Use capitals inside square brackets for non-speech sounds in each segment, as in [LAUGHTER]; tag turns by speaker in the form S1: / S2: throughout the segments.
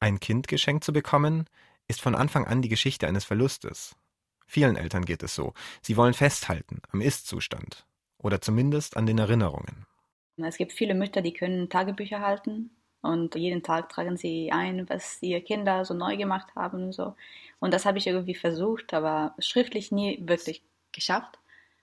S1: Ein Kind geschenkt zu bekommen, ist von Anfang an die Geschichte eines Verlustes. Vielen Eltern geht es so. Sie wollen festhalten am Ist-Zustand oder zumindest an den Erinnerungen.
S2: Es gibt viele Mütter, die können Tagebücher halten und jeden Tag tragen sie ein, was ihre Kinder so neu gemacht haben und so. Und das habe ich irgendwie versucht, aber schriftlich nie wirklich geschafft.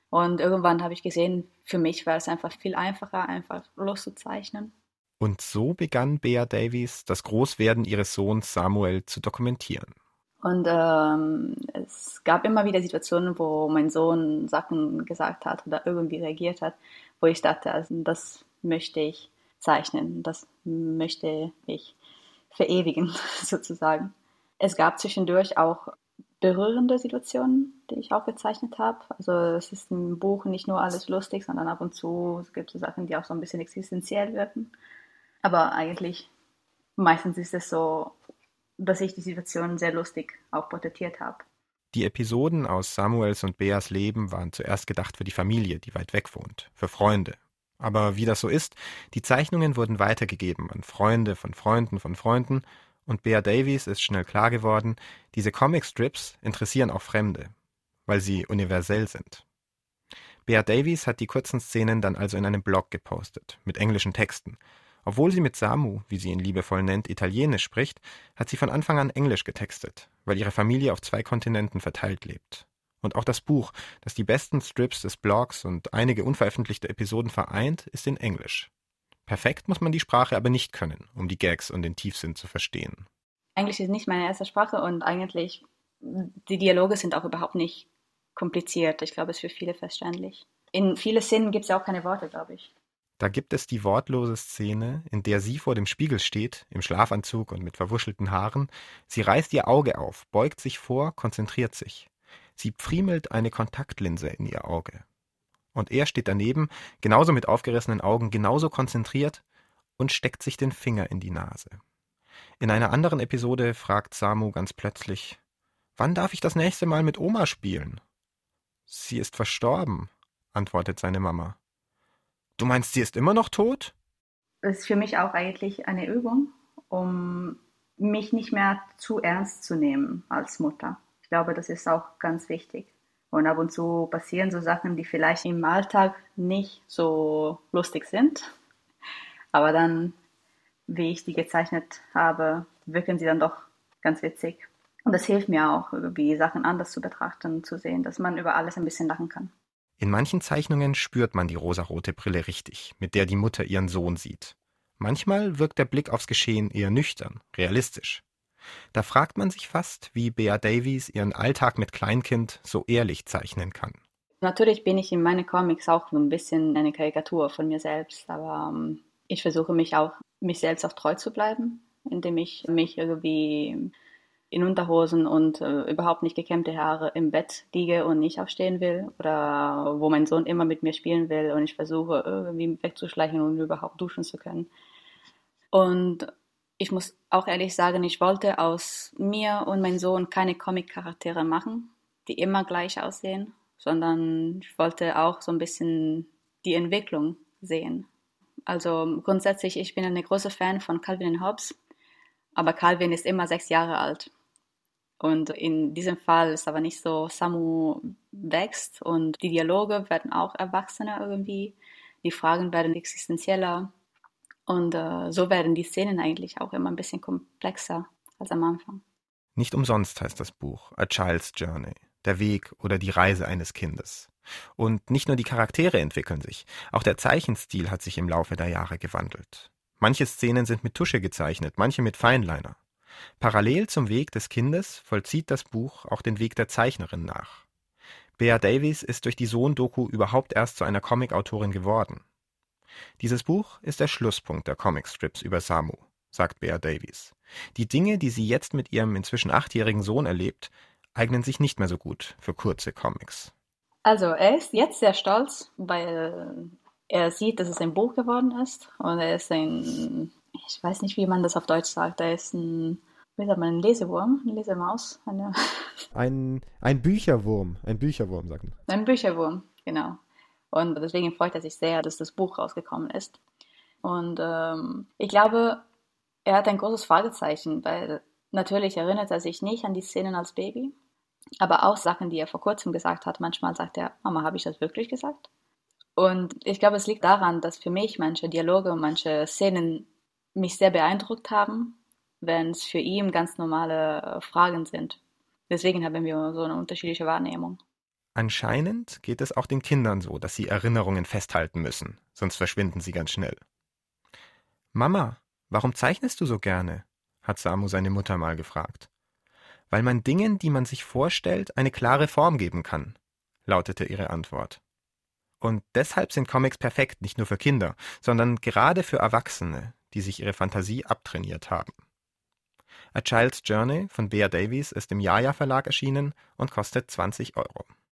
S2: Und irgendwann habe ich gesehen, für mich war es einfach viel einfacher, einfach loszuzeichnen.
S1: Und so begann Bea Davies, das Großwerden ihres Sohns Samuel zu dokumentieren.
S2: Und ähm, es gab immer wieder Situationen, wo mein Sohn Sachen gesagt hat oder irgendwie reagiert hat, wo ich dachte, also das möchte ich zeichnen, das möchte ich verewigen [LAUGHS] sozusagen. Es gab zwischendurch auch berührende Situationen, die ich auch gezeichnet habe. Also es ist im Buch nicht nur alles lustig, sondern ab und zu gibt es Sachen, die auch so ein bisschen existenziell wirken. Aber eigentlich meistens ist es so, dass ich die Situation sehr lustig auch porträtiert habe.
S1: Die Episoden aus Samuels und Beas Leben waren zuerst gedacht für die Familie, die weit weg wohnt, für Freunde. Aber wie das so ist, die Zeichnungen wurden weitergegeben an Freunde von Freunden von Freunden und Bea Davies ist schnell klar geworden, diese Comicstrips interessieren auch Fremde, weil sie universell sind. Bea Davies hat die kurzen Szenen dann also in einem Blog gepostet, mit englischen Texten. Obwohl sie mit Samu, wie sie ihn liebevoll nennt, Italienisch spricht, hat sie von Anfang an Englisch getextet, weil ihre Familie auf zwei Kontinenten verteilt lebt. Und auch das Buch, das die besten Strips des Blogs und einige unveröffentlichte Episoden vereint, ist in Englisch. Perfekt muss man die Sprache aber nicht können, um die Gags und den Tiefsinn zu verstehen.
S2: Englisch ist nicht meine erste Sprache und eigentlich die Dialoge sind auch überhaupt nicht kompliziert. Ich glaube, es ist für viele verständlich. In vielen Szenen gibt es ja auch keine Worte, glaube ich.
S1: Da gibt es die wortlose Szene, in der sie vor dem Spiegel steht, im Schlafanzug und mit verwuschelten Haaren. Sie reißt ihr Auge auf, beugt sich vor, konzentriert sich. Sie pfriemelt eine Kontaktlinse in ihr Auge. Und er steht daneben, genauso mit aufgerissenen Augen, genauso konzentriert und steckt sich den Finger in die Nase. In einer anderen Episode fragt Samu ganz plötzlich, wann darf ich das nächste Mal mit Oma spielen? Sie ist verstorben, antwortet seine Mama. Du meinst, sie ist immer noch tot?
S2: Das ist für mich auch eigentlich eine Übung, um mich nicht mehr zu ernst zu nehmen als Mutter. Ich glaube, das ist auch ganz wichtig. Und ab und zu passieren so Sachen, die vielleicht im Alltag nicht so lustig sind. Aber dann, wie ich die gezeichnet habe, wirken sie dann doch ganz witzig. Und das hilft mir auch, irgendwie Sachen anders zu betrachten, zu sehen, dass man über alles ein bisschen lachen kann.
S1: In manchen Zeichnungen spürt man die rosarote Brille richtig, mit der die Mutter ihren Sohn sieht. Manchmal wirkt der Blick aufs Geschehen eher nüchtern, realistisch. Da fragt man sich fast, wie Bea Davies ihren Alltag mit Kleinkind so ehrlich zeichnen kann.
S2: Natürlich bin ich in meinen Comics auch ein bisschen eine Karikatur von mir selbst, aber ähm, ich versuche mich auch, mich selbst auch treu zu bleiben, indem ich mich irgendwie in Unterhosen und äh, überhaupt nicht gekämmte Haare im Bett liege und nicht aufstehen will oder wo mein Sohn immer mit mir spielen will und ich versuche irgendwie wegzuschleichen und überhaupt duschen zu können. Und ich muss auch ehrlich sagen, ich wollte aus mir und meinem Sohn keine Comic-Charaktere machen, die immer gleich aussehen, sondern ich wollte auch so ein bisschen die Entwicklung sehen. Also grundsätzlich, ich bin eine große Fan von Calvin Hobbes, aber Calvin ist immer sechs Jahre alt. Und in diesem Fall ist aber nicht so, Samu wächst und die Dialoge werden auch erwachsener irgendwie, die Fragen werden existenzieller und äh, so werden die Szenen eigentlich auch immer ein bisschen komplexer als am Anfang.
S1: Nicht umsonst heißt das Buch A Child's Journey, der Weg oder die Reise eines Kindes. Und nicht nur die Charaktere entwickeln sich, auch der Zeichenstil hat sich im Laufe der Jahre gewandelt. Manche Szenen sind mit Tusche gezeichnet, manche mit Feinliner. Parallel zum Weg des Kindes vollzieht das Buch auch den Weg der Zeichnerin nach. Bea Davies ist durch die Sohn-Doku überhaupt erst zu einer Comicautorin geworden. Dieses Buch ist der Schlusspunkt der Comicstrips über Samu, sagt Bea Davies. Die Dinge, die sie jetzt mit ihrem inzwischen achtjährigen Sohn erlebt, eignen sich nicht mehr so gut für kurze Comics.
S2: Also er ist jetzt sehr stolz, weil er sieht, dass es ein Buch geworden ist und er ist ein, ich weiß nicht, wie man das auf Deutsch sagt, er ist ein, wie sagt man, ein Lesewurm, eine Lesemaus, eine
S1: ein, ein Bücherwurm, ein Bücherwurm, sagen.
S2: Ein Bücherwurm, genau. Und deswegen freut er sich sehr, dass das Buch rausgekommen ist. Und ähm, ich glaube, Er hat ein großes Fragezeichen, weil natürlich erinnert er sich nicht an die Szenen als Baby, aber auch Sachen, die er vor kurzem gesagt hat. Manchmal sagt er, Mama, habe ich das wirklich gesagt? Und ich glaube, es liegt daran, dass für mich manche Dialoge und manche Szenen mich sehr beeindruckt haben, wenn es für ihn ganz normale äh, Fragen sind. Deswegen haben wir so eine unterschiedliche Wahrnehmung.
S1: Anscheinend geht es auch den Kindern so, dass sie Erinnerungen festhalten müssen, sonst verschwinden sie ganz schnell. Mama, warum zeichnest du so gerne? hat Samu seine Mutter mal gefragt. Weil man Dingen, die man sich vorstellt, eine klare Form geben kann, lautete ihre Antwort. Und deshalb sind Comics perfekt, nicht nur für Kinder, sondern gerade für Erwachsene, die sich ihre Fantasie abtrainiert haben. A Child's Journey von Bea Davies ist im Jaja Verlag erschienen und kostet 20 Euro.